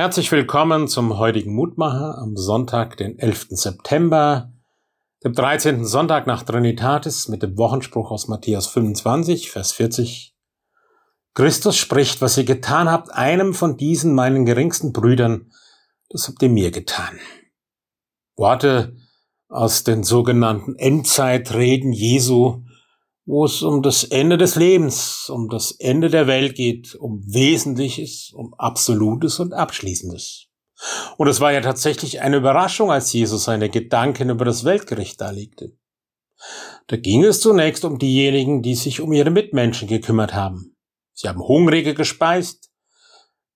Herzlich willkommen zum heutigen Mutmacher am Sonntag, den 11. September, dem 13. Sonntag nach Trinitatis mit dem Wochenspruch aus Matthäus 25, Vers 40. Christus spricht, was ihr getan habt, einem von diesen meinen geringsten Brüdern, das habt ihr mir getan. Worte aus den sogenannten Endzeitreden Jesu, wo es um das Ende des Lebens, um das Ende der Welt geht, um Wesentliches, um Absolutes und Abschließendes. Und es war ja tatsächlich eine Überraschung, als Jesus seine Gedanken über das Weltgericht darlegte. Da ging es zunächst um diejenigen, die sich um ihre Mitmenschen gekümmert haben. Sie haben Hungrige gespeist,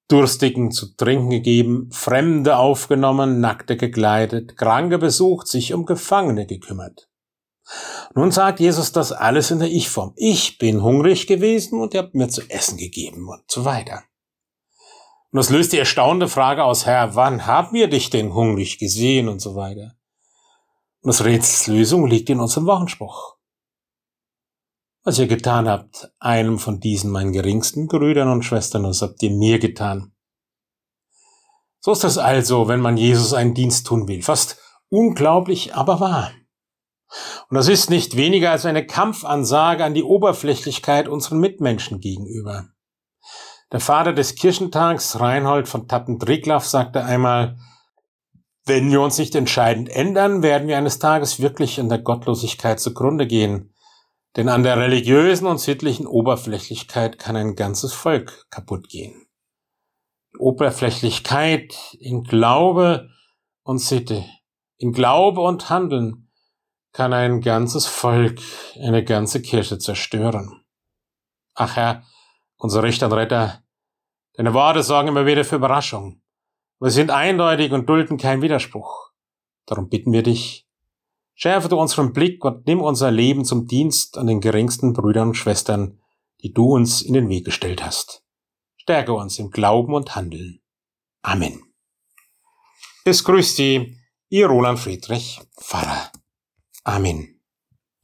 Durstigen zu trinken gegeben, Fremde aufgenommen, Nackte gekleidet, Kranke besucht, sich um Gefangene gekümmert. Nun sagt Jesus das alles in der Ich-Form. Ich bin hungrig gewesen und ihr habt mir zu essen gegeben und so weiter. Und das löst die erstaunte Frage aus, Herr, wann haben wir dich denn hungrig gesehen und so weiter. Und das Rätselslösung liegt in unserem Wochenspruch. Was ihr getan habt, einem von diesen meinen geringsten Brüdern und Schwestern, das habt ihr mir getan. So ist das also, wenn man Jesus einen Dienst tun will. Fast unglaublich, aber wahr. Und das ist nicht weniger als eine Kampfansage an die Oberflächlichkeit unseren Mitmenschen gegenüber. Der Vater des Kirchentags, Reinhold von Tappen-Triglaff, sagte einmal, wenn wir uns nicht entscheidend ändern, werden wir eines Tages wirklich in der Gottlosigkeit zugrunde gehen. Denn an der religiösen und sittlichen Oberflächlichkeit kann ein ganzes Volk kaputt gehen. Oberflächlichkeit in Glaube und Sitte, in Glaube und Handeln kann ein ganzes Volk, eine ganze Kirche zerstören. Ach Herr, unser Richter und Retter, deine Worte sorgen immer wieder für Überraschung. Wir sind eindeutig und dulden keinen Widerspruch. Darum bitten wir dich, schärfe du unseren Blick und nimm unser Leben zum Dienst an den geringsten Brüdern und Schwestern, die du uns in den Weg gestellt hast. Stärke uns im Glauben und Handeln. Amen. Es grüßt Sie, Ihr Roland Friedrich, Pfarrer. Amen.